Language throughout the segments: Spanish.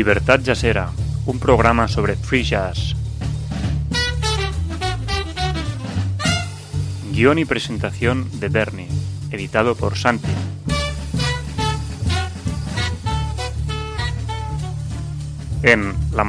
Libertad Jazzera, un programa sobre free jazz. Guión y presentación de Bernie, editado por Santi. En la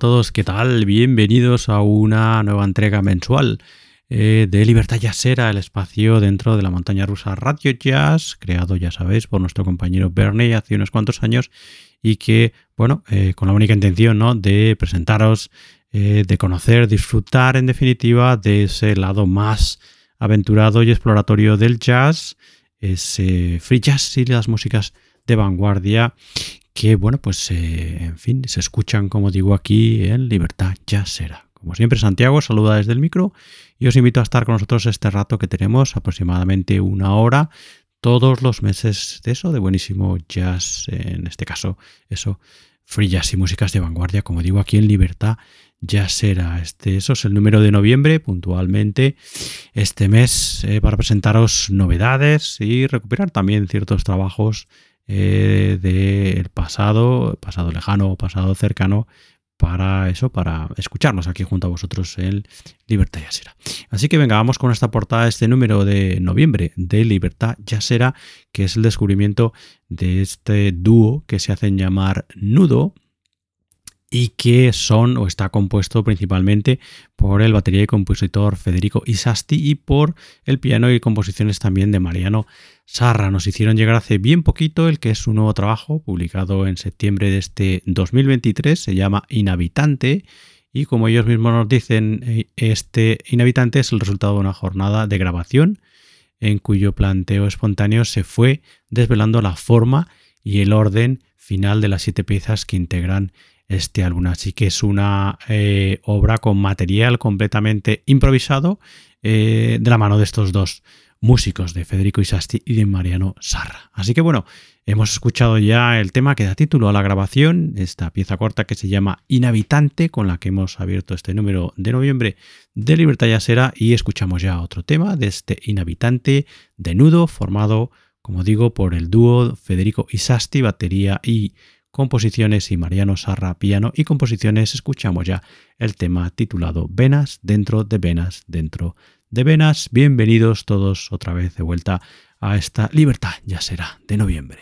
todos, ¿qué tal? Bienvenidos a una nueva entrega mensual eh, de Libertad Jazzera, el espacio dentro de la montaña rusa Radio Jazz, creado, ya sabéis, por nuestro compañero Bernie hace unos cuantos años y que, bueno, eh, con la única intención ¿no? de presentaros, eh, de conocer, disfrutar en definitiva de ese lado más aventurado y exploratorio del jazz, ese free jazz y las músicas de vanguardia que, bueno, pues eh, en fin, se escuchan, como digo aquí, en Libertad Jazzera. Como siempre, Santiago saluda desde el micro y os invito a estar con nosotros este rato que tenemos, aproximadamente una hora, todos los meses de eso, de buenísimo jazz, en este caso, eso, free jazz y músicas de vanguardia, como digo aquí en Libertad Jazzera. Este, eso es el número de noviembre, puntualmente, este mes, eh, para presentaros novedades y recuperar también ciertos trabajos eh, del pasado, pasado lejano pasado cercano, para eso, para escucharnos aquí junto a vosotros en Libertad Yasera. Así que venga, vamos con esta portada, este número de noviembre de Libertad Yasera, que es el descubrimiento de este dúo que se hacen llamar Nudo y que son o está compuesto principalmente por el batería y compositor Federico Isasti y por el piano y composiciones también de Mariano Sarra. Nos hicieron llegar hace bien poquito el que es su nuevo trabajo, publicado en septiembre de este 2023, se llama Inhabitante y como ellos mismos nos dicen, eh, este Inhabitante es el resultado de una jornada de grabación en cuyo planteo espontáneo se fue desvelando la forma y el orden final de las siete piezas que integran este álbum. Así que es una eh, obra con material completamente improvisado eh, de la mano de estos dos músicos, de Federico Isasti y de Mariano Sarra. Así que bueno, hemos escuchado ya el tema que da título a la grabación, esta pieza corta que se llama Inhabitante, con la que hemos abierto este número de noviembre de Libertad Yasera y escuchamos ya otro tema de este Inhabitante de nudo formado, como digo, por el dúo Federico Isasti, batería y composiciones y Mariano Sarra piano y composiciones escuchamos ya el tema titulado Venas dentro de venas dentro de venas. Bienvenidos todos otra vez de vuelta a esta libertad, ya será de noviembre.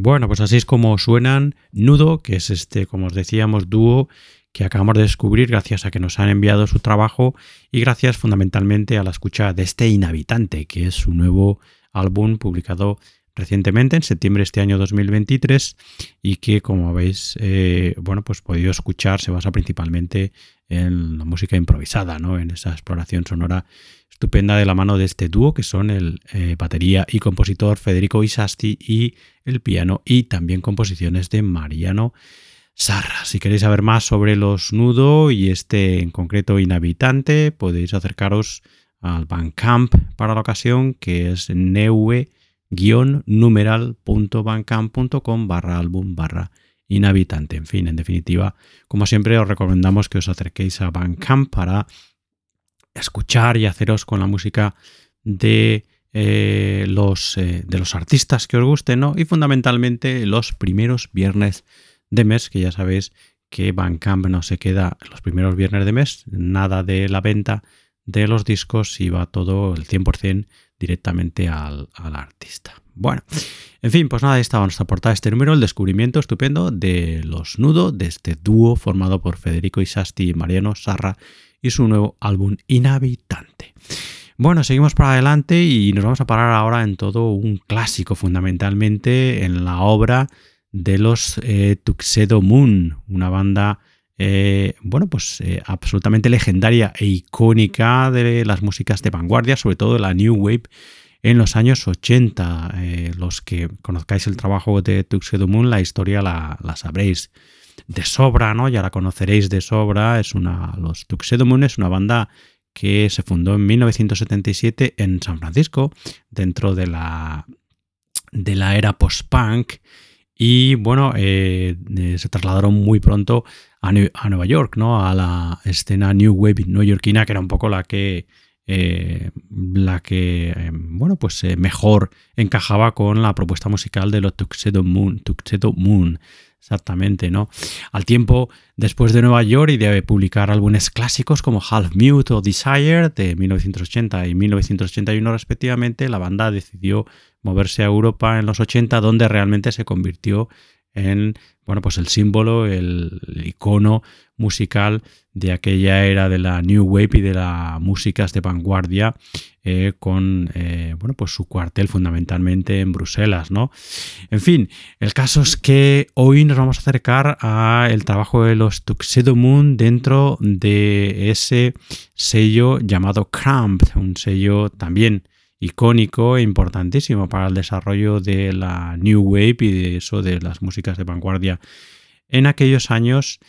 Bueno, pues así es como suenan Nudo, que es este, como os decíamos, dúo que acabamos de descubrir gracias a que nos han enviado su trabajo y gracias fundamentalmente a la escucha de este Inhabitante, que es su nuevo álbum publicado recientemente, en septiembre de este año 2023, y que, como habéis eh, bueno, pues podido escuchar, se basa principalmente en la música improvisada, ¿no? en esa exploración sonora estupenda de la mano de este dúo, que son el eh, batería y compositor Federico Isasti y el piano y también composiciones de Mariano Sarra. Si queréis saber más sobre los nudo y este en concreto inhabitante, podéis acercaros al Bandcamp para la ocasión, que es neue-numeral.bandcamp.com barra álbum barra inhabitante. En fin, en definitiva, como siempre, os recomendamos que os acerquéis a Bandcamp para escuchar y haceros con la música de, eh, los, eh, de los artistas que os gusten, ¿no? Y fundamentalmente los primeros viernes de mes, que ya sabéis que Bandcamp no se queda los primeros viernes de mes, nada de la venta de los discos y va todo el 100% directamente al, artista. Bueno, en fin, pues nada, estaba nuestra portada este número, el descubrimiento estupendo de los Nudo, de este dúo formado por Federico Isasti y Mariano Sarra y su nuevo álbum Inhabitante. Bueno, seguimos para adelante y nos vamos a parar ahora en todo un clásico, fundamentalmente en la obra de los eh, Tuxedo Moon, una banda eh, bueno, pues eh, absolutamente legendaria e icónica de las músicas de vanguardia, sobre todo de la New Wave en los años 80. los que conozcáis el trabajo de Tuxedo la historia la, sabréis de sobra, ¿no? Ya la conoceréis de sobra. Es una, los Tuxedo es una banda que se fundó en 1977 en San Francisco, dentro de la, de la era post-punk. Y bueno, eh, eh, se trasladaron muy pronto a, Nueva York, ¿no? A la escena New Wave neoyorquina, que era un poco la que. Eh, la que bueno pues mejor encajaba con la propuesta musical de los Tuxedo Moon, Tuxedo Moon exactamente, ¿no? Al tiempo, después de Nueva York y de publicar álbumes clásicos como Half Mute o Desire de 1980 y 1981 respectivamente, la banda decidió moverse a Europa en los 80, donde realmente se convirtió en bueno, pues el símbolo, el, icono musical de aquella era de la New Wave y de las músicas de vanguardia, eh, con eh, bueno, pues su cuartel fundamentalmente en Bruselas. ¿no? En fin, el caso es que hoy nos vamos a acercar al trabajo de los Tuxedo Moon dentro de ese sello llamado Cramp, un sello también icónico e importantísimo para el desarrollo de la New Wave y de eso de las músicas de vanguardia en aquellos años.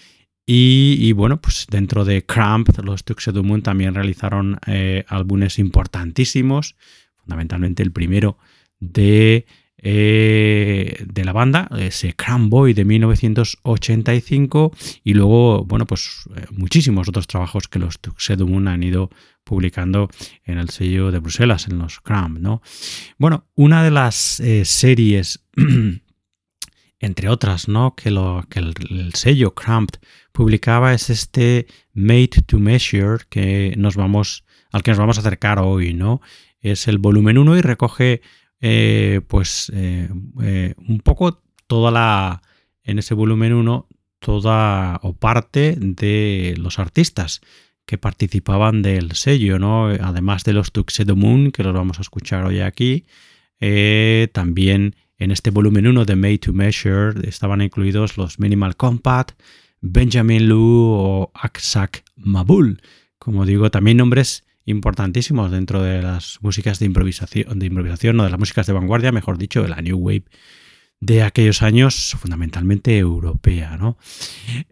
Y, bueno, pues dentro de Cramp, los Tuxedo Moon también realizaron eh, álbumes importantísimos, fundamentalmente el primero de, eh, de la banda, ese Cramp Boy de 1985, y luego, bueno, pues eh, muchísimos otros trabajos que los Tuxedo Moon han ido publicando en el sello de Bruselas, en los Cramp, ¿no? Bueno, una de las eh, series, entre otras, ¿no? Que, lo, que el, sello Cramp publicaba es este Made to Measure que nos vamos, al que nos vamos a acercar hoy, ¿no? Es el volumen 1 y recoge, eh, pues, eh, un poco toda la, en ese volumen 1, toda o parte de los artistas que participaban del sello, ¿no? Además de los Tuxedo Moon, que los vamos a escuchar hoy aquí, eh, también en este volumen 1 de Made to Measure estaban incluidos los Minimal Compact, Benjamin Lu o Aksak Mabul. Como digo, también nombres importantísimos dentro de las músicas de improvisación, de improvisación o de las músicas de vanguardia, mejor dicho, de la New Wave de aquellos años, fundamentalmente europea. ¿no?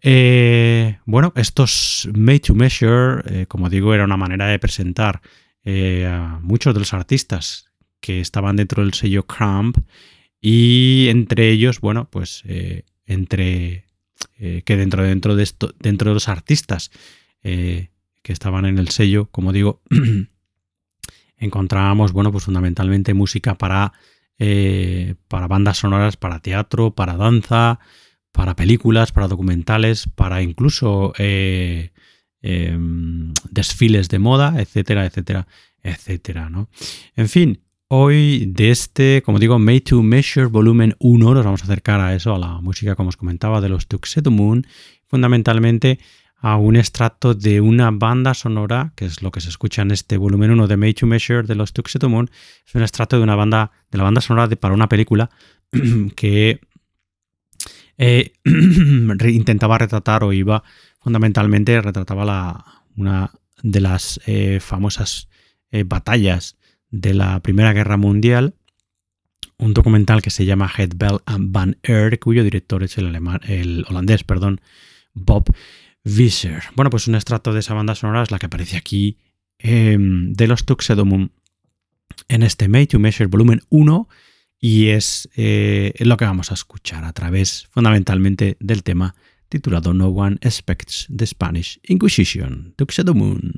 Eh, bueno, estos Made to Measure, eh, como digo, era una manera de presentar eh, a muchos de los artistas que estaban dentro del sello Cramp y entre ellos, bueno, pues entre que dentro, dentro, de esto, dentro de los artistas que estaban en el sello, como digo, encontrábamos, bueno, pues fundamentalmente música para eh, para bandas sonoras, para teatro, para danza, para películas, para documentales, para incluso eh, em, desfiles de moda, etcétera, etcétera, etcétera. ¿no? En fin, hoy de este, como digo, Made to Measure Volumen 1. Nos vamos a acercar a eso, a la música, como os comentaba, de los Tuxedo Moon. Fundamentalmente a un extracto de una banda sonora, que es lo que se escucha en este volumen 1 de Made to Measure de los Tuxedo Moon. Es un extracto de una banda, de la banda sonora de, para una película que eh, intentaba retratar o iba fundamentalmente retrataba la, una de las eh, famosas eh, batallas de la Primera Guerra Mundial, un documental que se llama Bell and Van Air, cuyo director es el, alemán, el holandés perdón, Bob Visser. Bueno, pues un extracto de esa banda sonora es la que aparece aquí em, de los Tuxedo Moon en este Made to Measure volumen 1 y es eh, lo que vamos a escuchar a través fundamentalmente del tema titulado No One Expects the Spanish Inquisition, Tuxedo Moon.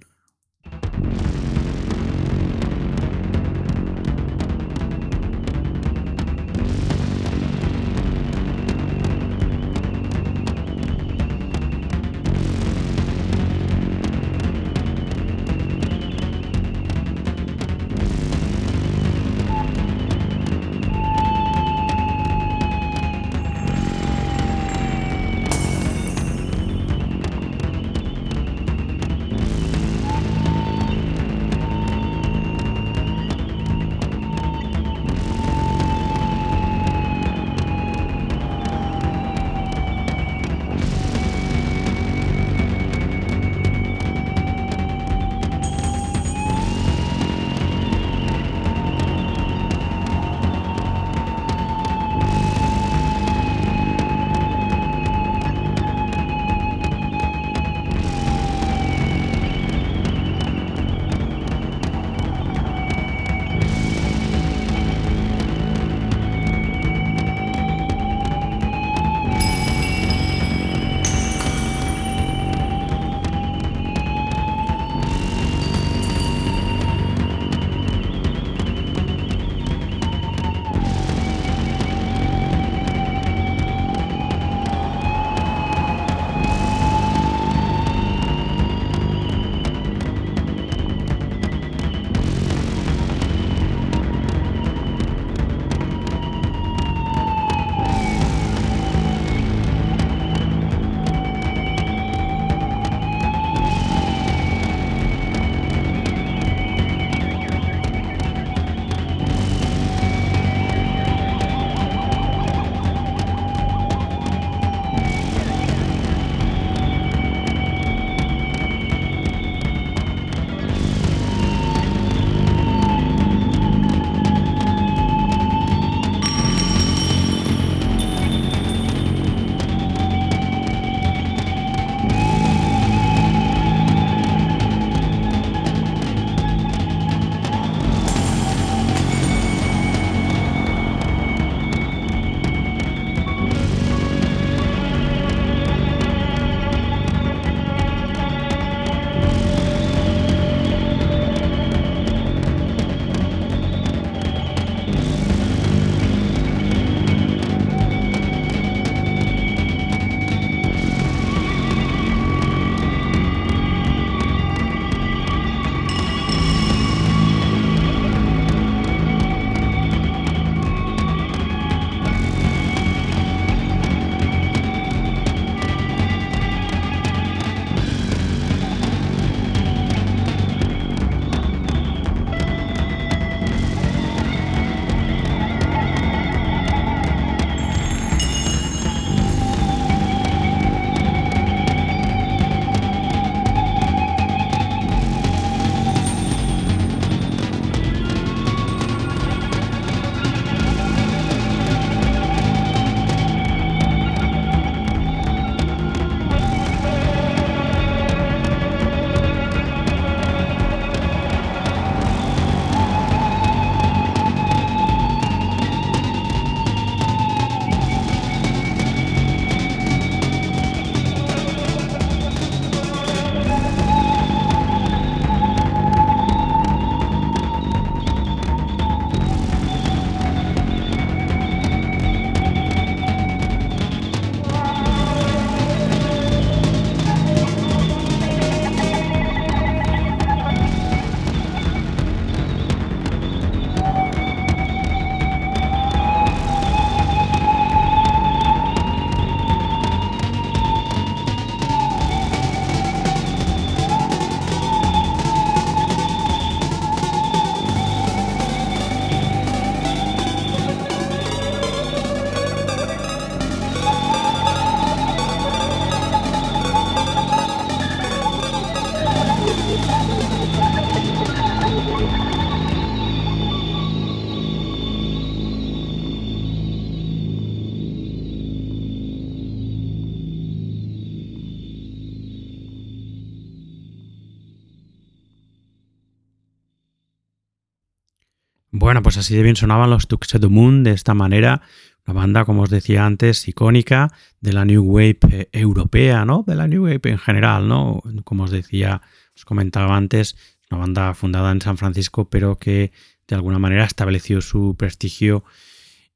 Así de bien sonaban los Tuxedo Moon de esta manera. Una banda, como os decía antes, icónica de la New Wave eh, europea, ¿no? De la New Wave en general, ¿no? Como os decía, os comentaba antes, una banda fundada en San Francisco, pero que de alguna manera estableció su prestigio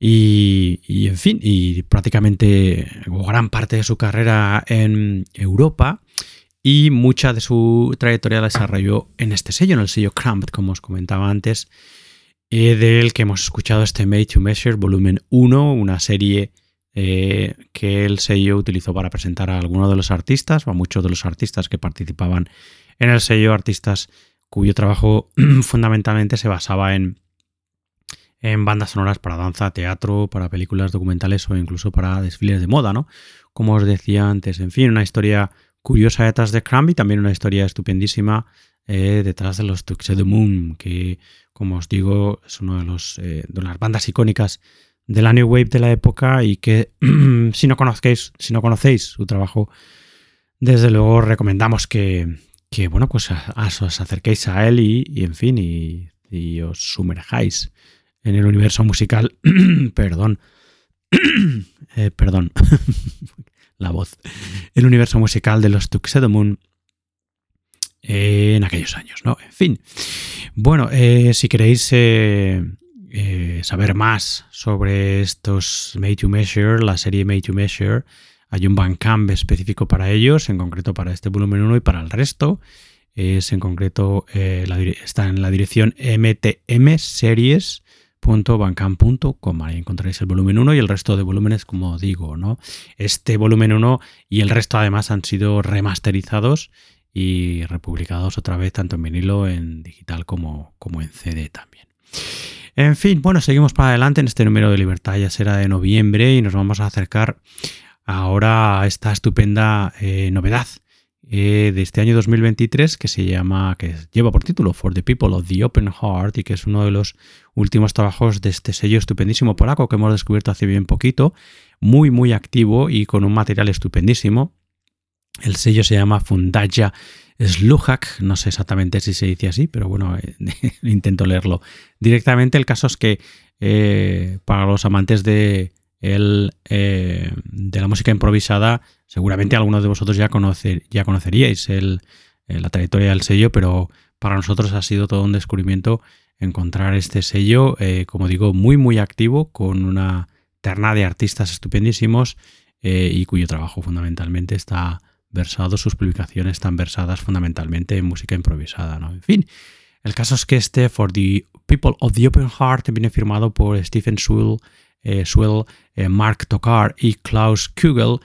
y, en fin, y prácticamente gran parte de su carrera en Europa y mucha de su trayectoria la desarrolló en este sello, en el sello Cramped, como os comentaba antes, del que hemos escuchado este Made to Measure Volumen 1, una serie eh, que el sello utilizó para presentar a algunos de los artistas o a muchos de los artistas que participaban en el sello, artistas cuyo trabajo fundamentalmente se basaba en, en bandas sonoras para danza, teatro, para películas documentales o incluso para desfiles de moda, ¿no? Como os decía antes, en fin, una historia curiosa detrás de y también una historia estupendísima eh, detrás de los Tuxedo Moon, que como os digo, es una eh, de las bandas icónicas de la New Wave de la época y que si no conocéis, si no conocéis su trabajo, desde luego recomendamos que, bueno, pues os acerquéis a él y, en fin, y, os sumerjáis en el universo musical. perdón. Eh, perdón. la voz. El universo musical de los Tuxedo Moon en aquellos años, ¿no? En fin. Bueno, eh, si queréis eh, eh, saber más sobre estos Made to Measure, la serie Made to Measure, hay un Bandcamp específico para ellos, en concreto para este volumen 1 y para el resto. Es en concreto, está en la dirección mtmseries.bandcamp.com. Ahí encontraréis el volumen 1 y el resto de volúmenes, como digo, ¿no? Este volumen 1 y el resto además han sido remasterizados y republicados otra vez tanto en vinilo, en digital como, como en CD también. En fin, bueno, seguimos para adelante. En este número de Libertad, ya será de noviembre y nos vamos a acercar ahora a esta estupenda eh, novedad eh, de este año 2023 que se llama, que lleva por título For the People of the Open Heart y que es uno de los últimos trabajos de este sello estupendísimo polaco que hemos descubierto hace bien poquito, muy muy activo y con un material estupendísimo el sello se llama Fundaja Sluhak, no sé exactamente si se dice así, pero bueno, eh, intento leerlo directamente. El caso es que eh, para los amantes eh, de la música improvisada, seguramente algunos de vosotros ya conoceríais la trayectoria del sello, pero para nosotros ha sido todo un descubrimiento encontrar este sello, como digo, muy muy activo, con una terna de artistas estupendísimos y cuyo trabajo fundamentalmente está versado, sus publicaciones están versadas fundamentalmente en música improvisada, ¿no? En fin, el caso es que este For the People of the Open Heart viene firmado por Stephen Swell, eh, eh, Mark Tokar y Klaus Kugel,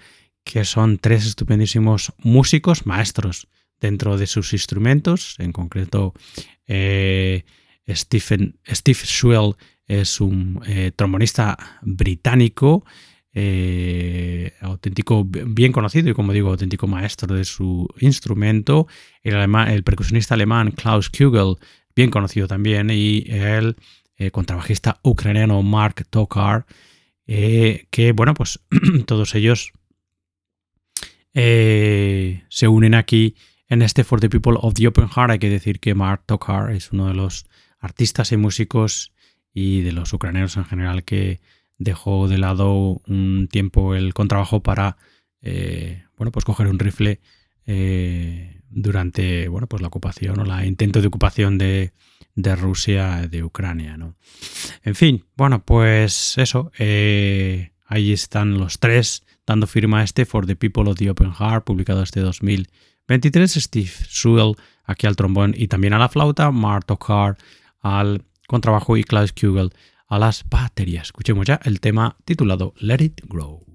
que son tres estupendísimos músicos, maestros dentro de sus instrumentos. En concreto, eh, Stephen, Steve es un trombonista británico eh, auténtico, bien conocido y como digo, auténtico maestro de su instrumento, el, percusionista alemán Klaus Kugel, bien conocido también, y el eh, contrabajista ucraniano Mark Tokar, eh, que bueno, pues todos ellos se unen aquí en este For the People of the Open Heart. Hay que decir que Mark Tokar es uno de los artistas y músicos y de los ucranianos en general que dejó de lado un tiempo el contrabajo para eh, bueno, pues coger un rifle eh, durante bueno, pues la ocupación o la intento de ocupación de, Rusia de Ucrania. ¿no? En fin, bueno, pues eso. Eh, ahí están los tres dando firma este For the People of the Open Heart, publicado este 2023. Steve Sewell aquí al trombón y también a la flauta, Mark Carr al contrabajo y Klaus Kugel a las baterías. Escuchemos ya el tema titulado Let It Grow.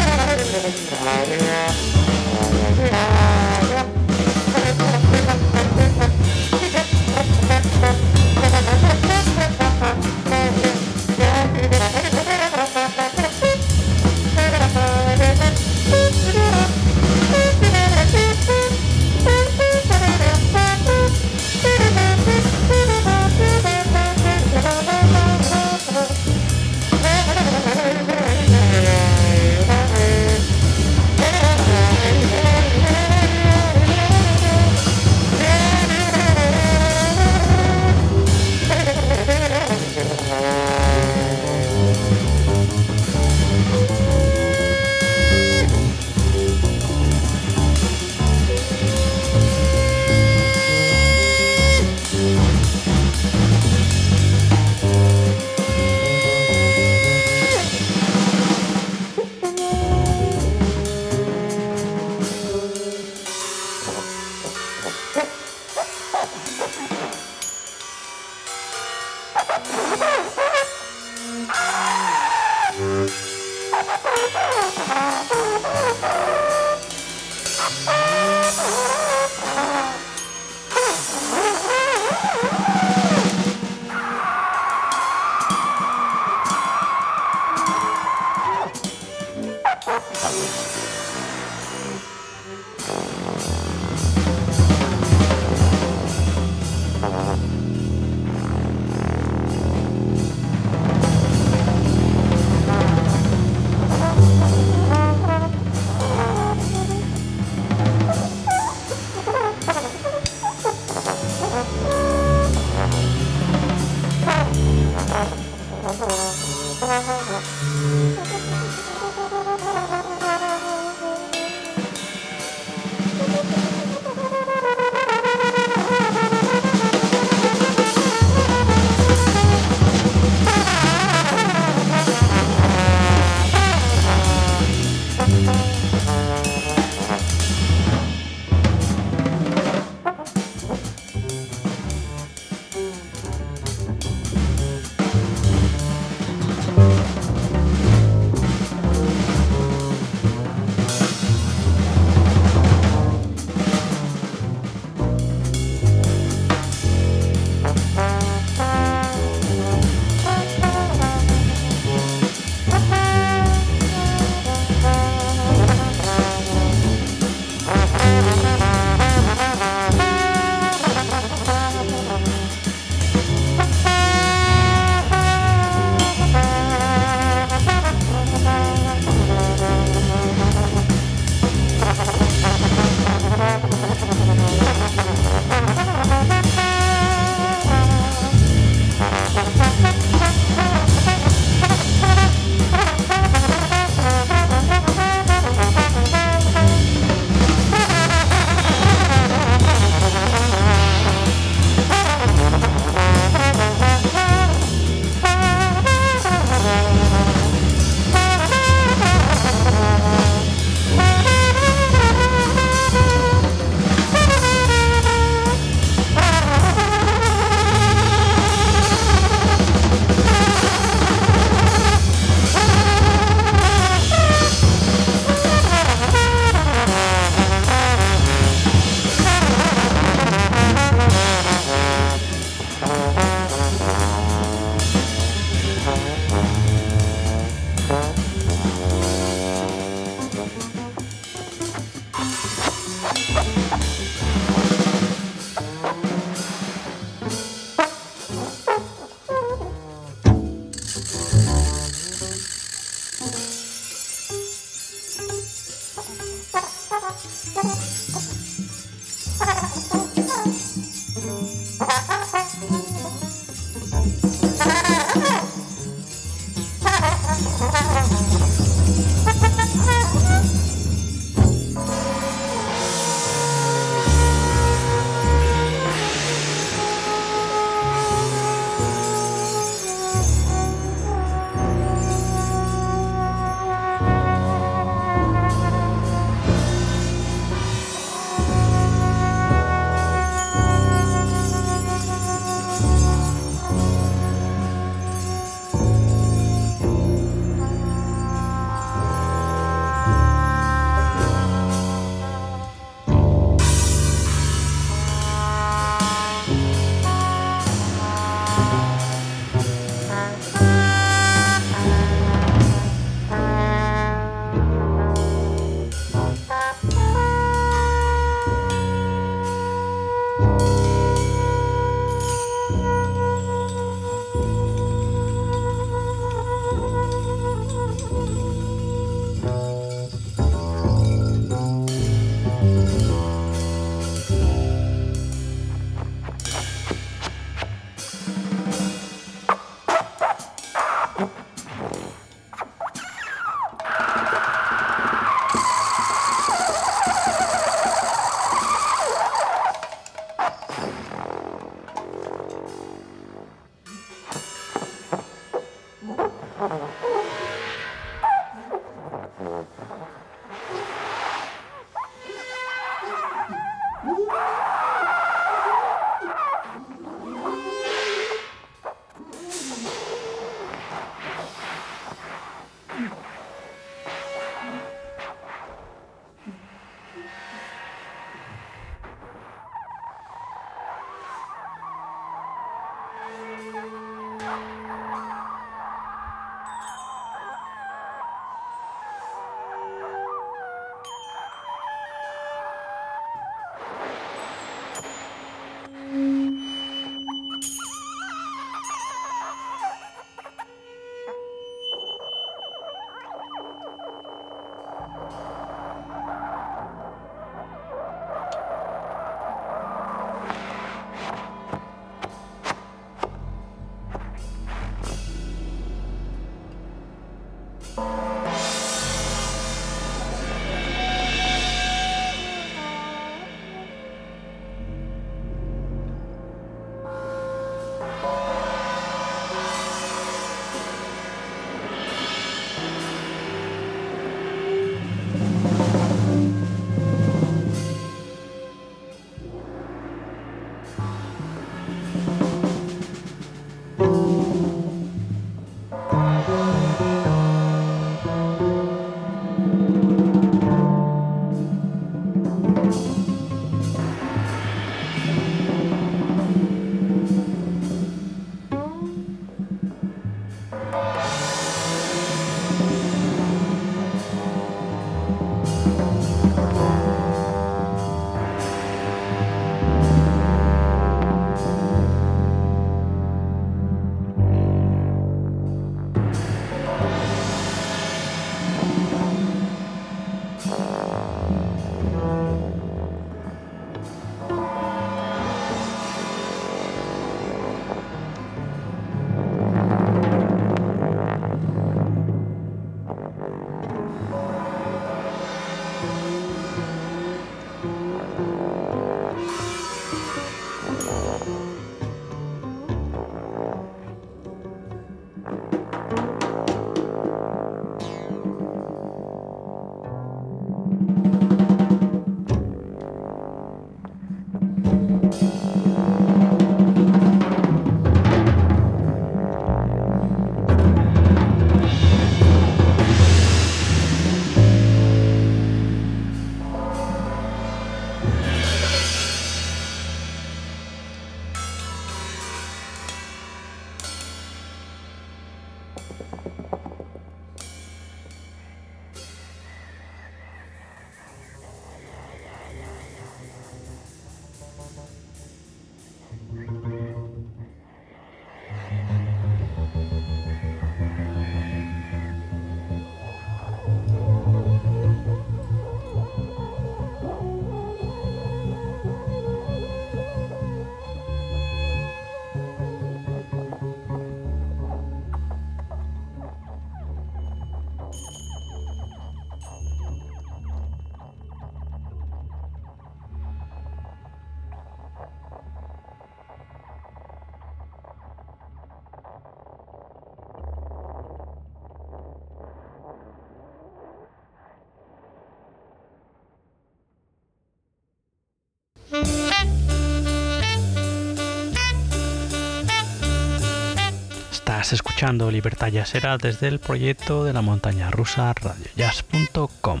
Estás escuchando Libertad Jazzera desde el proyecto de la montaña rusa radiojazz.com.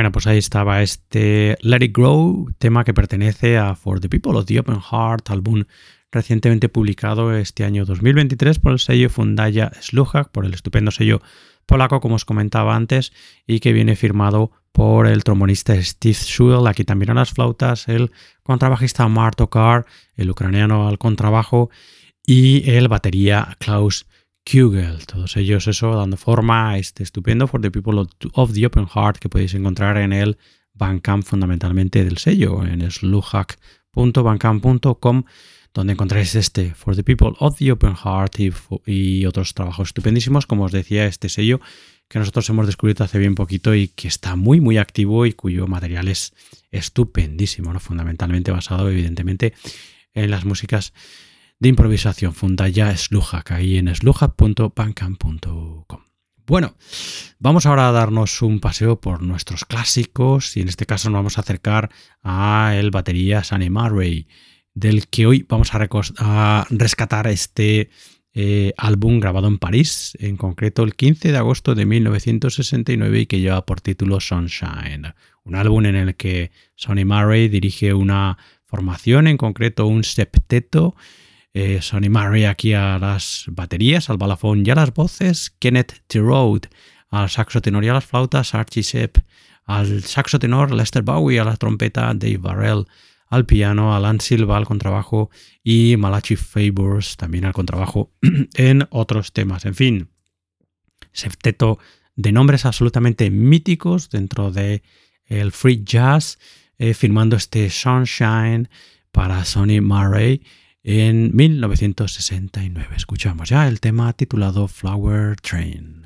Bueno, pues ahí estaba este Let It Grow, tema que pertenece a For the People of the Open Heart, álbum recientemente publicado este año 2023 por el sello Fundaya Sluchak, por el estupendo sello polaco, como os comentaba antes, y que viene firmado por el trombonista Steve Schuell, aquí también a las flautas, el contrabajista Marto Carr, el ucraniano al contrabajo, y el batería Klaus Kugel. Todos ellos eso dando forma a este estupendo For the People of the Open Heart que podéis encontrar en el Bandcamp fundamentalmente del sello, en sluhack.bandcamp.com donde encontráis este For the People of the Open Heart y, otros trabajos estupendísimos, como os decía, este sello que nosotros hemos descubierto hace bien poquito y que está muy muy activo y cuyo material es estupendísimo, fundamentalmente basado evidentemente en las músicas de improvisación. Funda ya Sluhak ahí en sluhak.bandcamp.com. Bueno, vamos ahora a darnos un paseo por nuestros clásicos y en este caso nos vamos a acercar a el batería Sunny Murray del que hoy vamos a, rescatar este eh, álbum grabado en París, en concreto el 15 de agosto de 1969 y que lleva por título Sunshine, un álbum en el que Sonny Murray dirige una formación, en concreto un septeto. Eh, Sonny Murray aquí a las baterías, al balafón y a las voces, Kenneth T. Road al saxo tenor y a las flautas, Archie Sepp, al saxo tenor Lester Bowie, a la trompeta Dave Barrell, al piano, Alan Silva al contrabajo y Malachi Favors también al contrabajo en otros temas. En fin, septeto de nombres absolutamente míticos dentro de el free jazz, eh, firmando este Sunshine para Sonny Murray en 1969. Escuchamos ya el tema titulado Flower Train.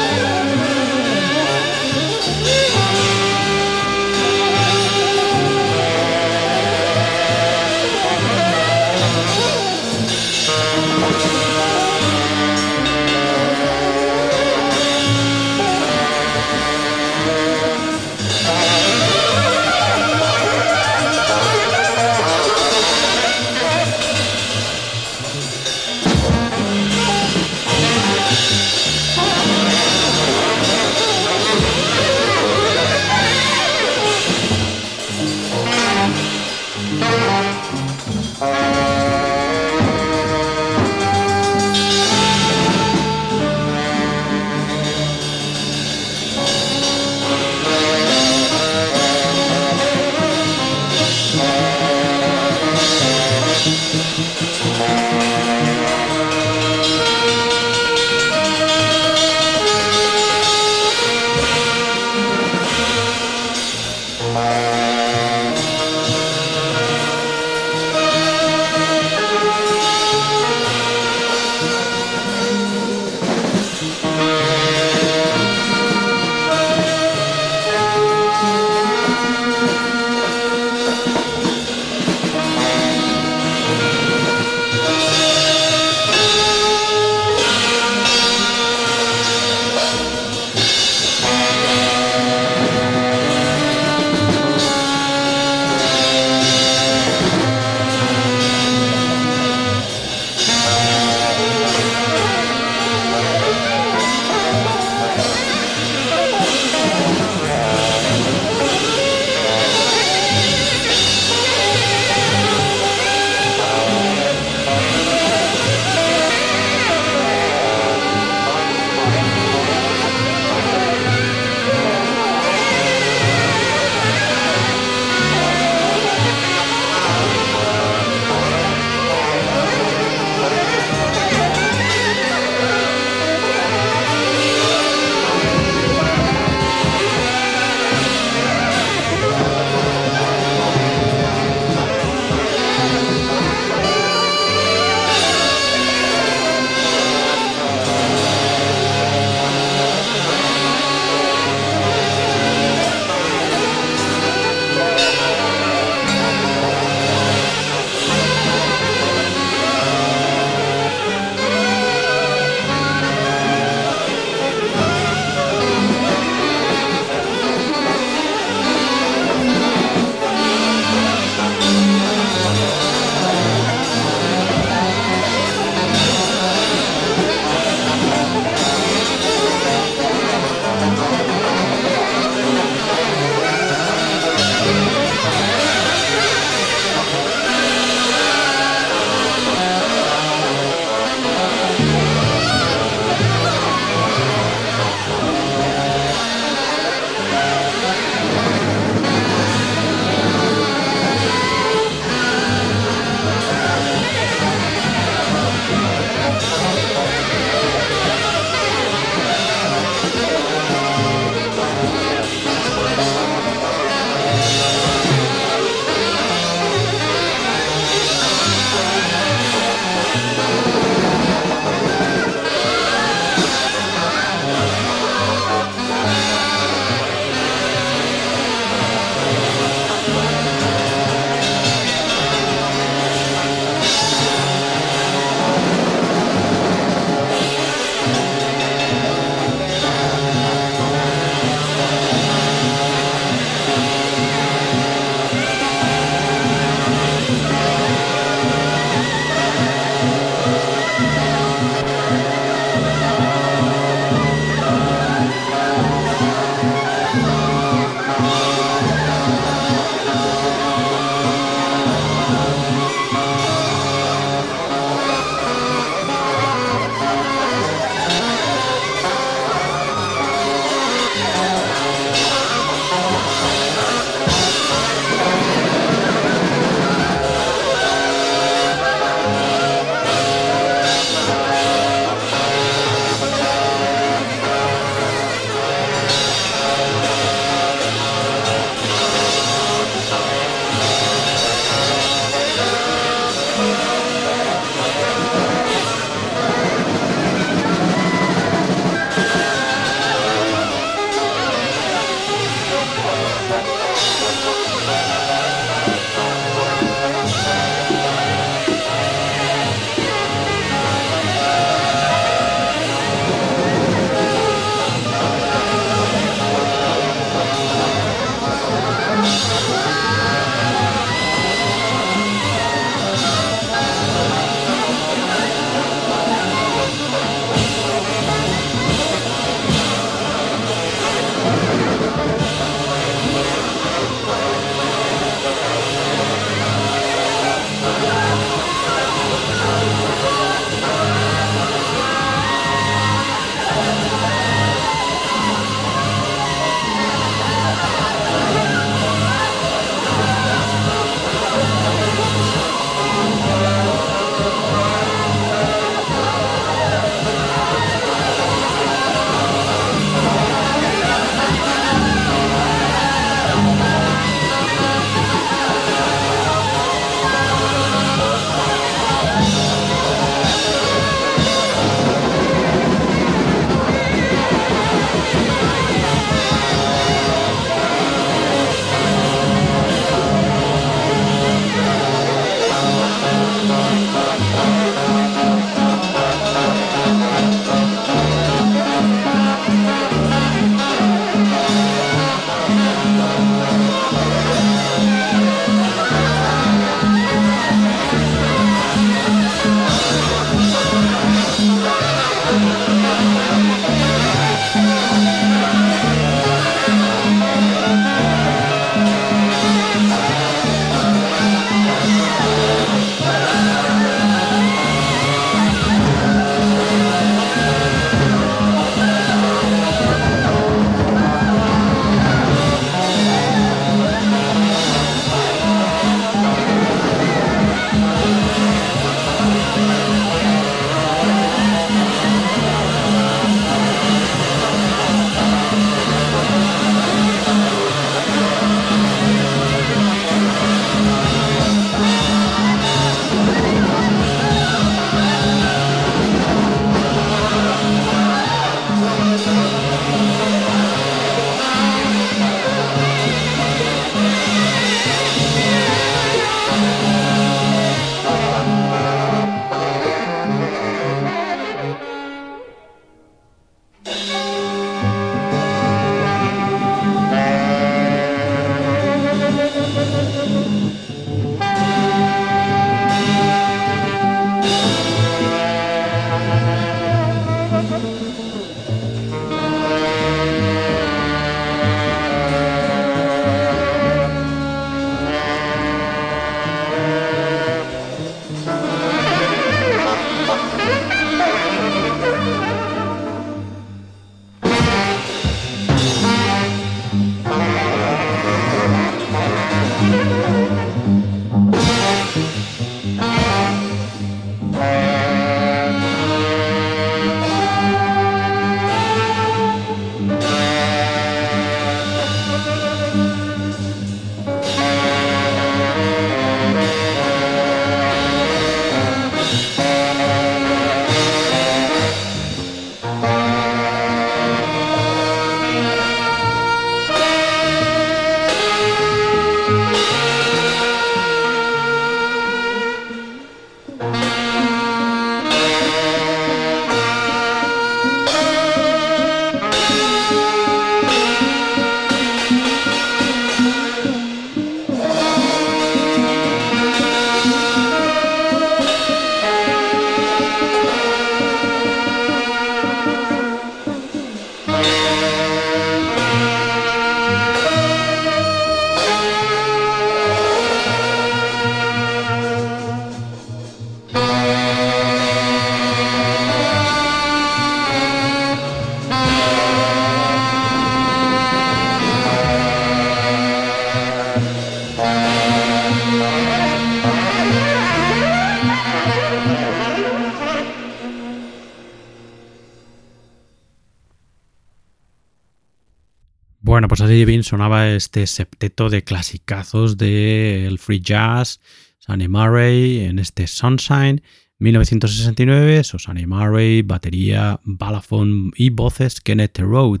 Sonaba este septeto de clasicazos del free jazz, Sunny Murray en este Sunshine, 1969, Sunny Murray, batería, balafón y voces Kenneth Road,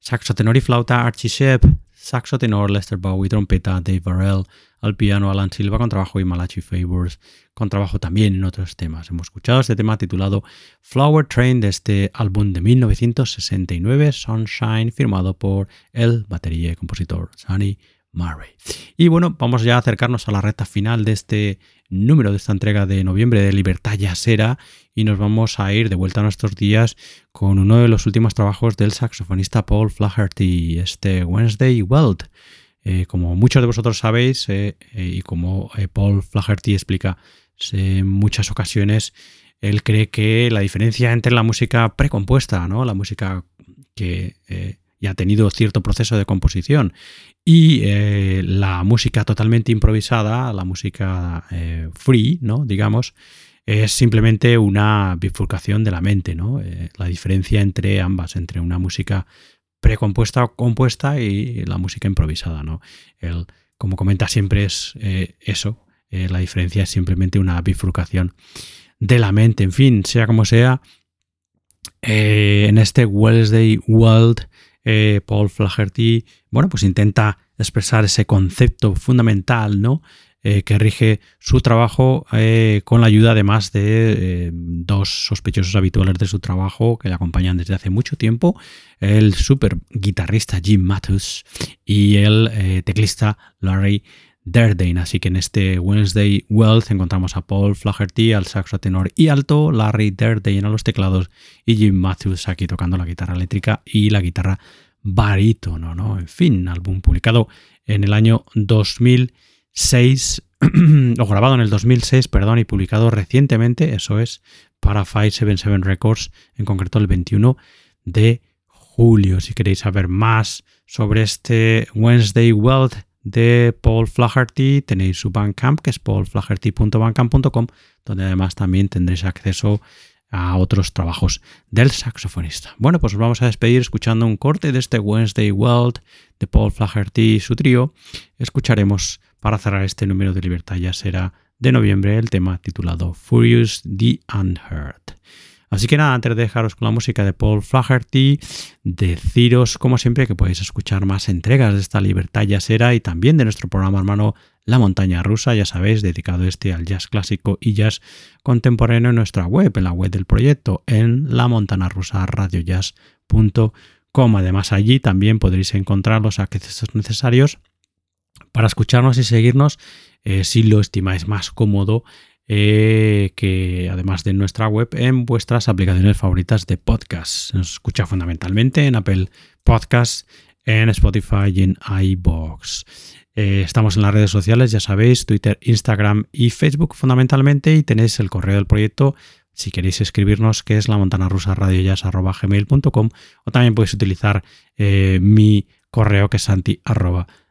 saxo tenor y flauta Archie Shepp, saxo tenor Lester Bowie, trompeta Dave Varell, al piano Alan Silva con trabajo y Malachi Favors con trabajo también en otros temas. Hemos escuchado este tema titulado Flower Train de este álbum de 1969, Sunshine, firmado por el batería y compositor Sunny Murray. Y bueno, vamos ya a acercarnos a la recta final de este número de esta entrega de noviembre de Libertad Yasera y nos vamos a ir de vuelta a nuestros días con uno de los últimos trabajos del saxofonista Paul Flaherty, este Wednesday Weld. Eh, como muchos de vosotros sabéis eh, eh, y como Paul Flaherty explica en muchas ocasiones, él cree que la diferencia entre la música precompuesta, ¿no? la música que ya ha tenido cierto proceso de composición, y la música totalmente improvisada, la música free, ¿no? digamos, es simplemente una bifurcación de la mente, ¿no? la diferencia entre ambas, entre una música precompuesta o compuesta y la música improvisada, ¿no? El, como comenta siempre es eh, eso, eh, la diferencia es simplemente una bifurcación de la mente, en fin, sea como sea, eh, en este Wednesday World, Paul Flaherty, bueno, pues intenta expresar ese concepto fundamental, ¿no? Eh, que rige su trabajo eh, con la ayuda además de eh, dos sospechosos habituales de su trabajo que le acompañan desde hace mucho tiempo, el super guitarrista Jim Matthews y el teclista Larry Derdane. Así que en este Wednesday Wealth encontramos a Paul Flaherty al saxo tenor y alto, Larry Derdane a los teclados y Jim Matthews aquí tocando la guitarra eléctrica y la guitarra barítono, ¿no? En fin, álbum publicado en el año 2000 6, o grabado en el 2006, perdón, y publicado recientemente, eso es, para 577 Records, en concreto el 21 de julio. Si queréis saber más sobre este Wednesday Wealth de Paul Flaherty, tenéis su Bandcamp, que es paulflaherty.bandcamp.com, donde además también tendréis acceso a otros trabajos del saxofonista. Bueno, pues vamos a despedir escuchando un corte de este Wednesday World de Paul Flaherty y su trío. Escucharemos para cerrar este número de Libertad ya será de noviembre el tema titulado Furious the Unheard. Así que nada, antes de dejaros con la música de Paul Flaherty, deciros como siempre que podéis escuchar más entregas de esta Libertad Jazzera y también de nuestro programa hermano La Montaña Rusa, ya sabéis, dedicado este al jazz clásico y jazz contemporáneo en nuestra web, en la web del proyecto, en la rusa. Además allí también podréis encontrar los accesos necesarios para escucharnos y seguirnos eh, si lo estimáis más cómodo eh, que además de nuestra web en vuestras aplicaciones favoritas de podcast. Nos escucha fundamentalmente en Apple Podcasts, en Spotify y en iBox. Eh, estamos en las redes sociales, ya sabéis, Twitter, Instagram y Facebook fundamentalmente y tenéis el correo del proyecto si queréis escribirnos, que es la montana rusa o también podéis utilizar mi correo que es santi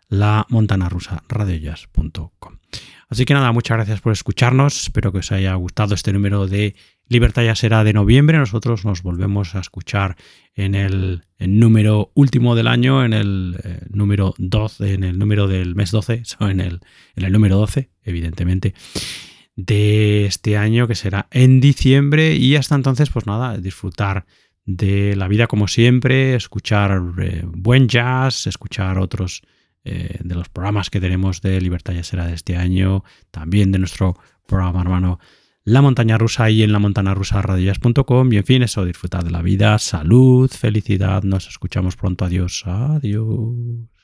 la montana rusa radioyas.com. Así que nada, muchas gracias por escucharnos. Espero que os haya gustado este número de Libertad ya será de noviembre. Nosotros nos volvemos a escuchar en el, número último del año, en el eh, número 12, en el número del mes 12, en el, en el número 12, evidentemente, de este año que será en diciembre. Y hasta entonces, pues nada, disfrutar de la vida como siempre, escuchar eh, buen jazz, escuchar otros eh, de los programas que tenemos de Libertad ya será de este año, también de nuestro programa hermano La Montaña Rusa y en la montana rusa radillas.com y en fin, eso, disfrutar de la vida, salud, felicidad, nos escuchamos pronto, adiós, adiós.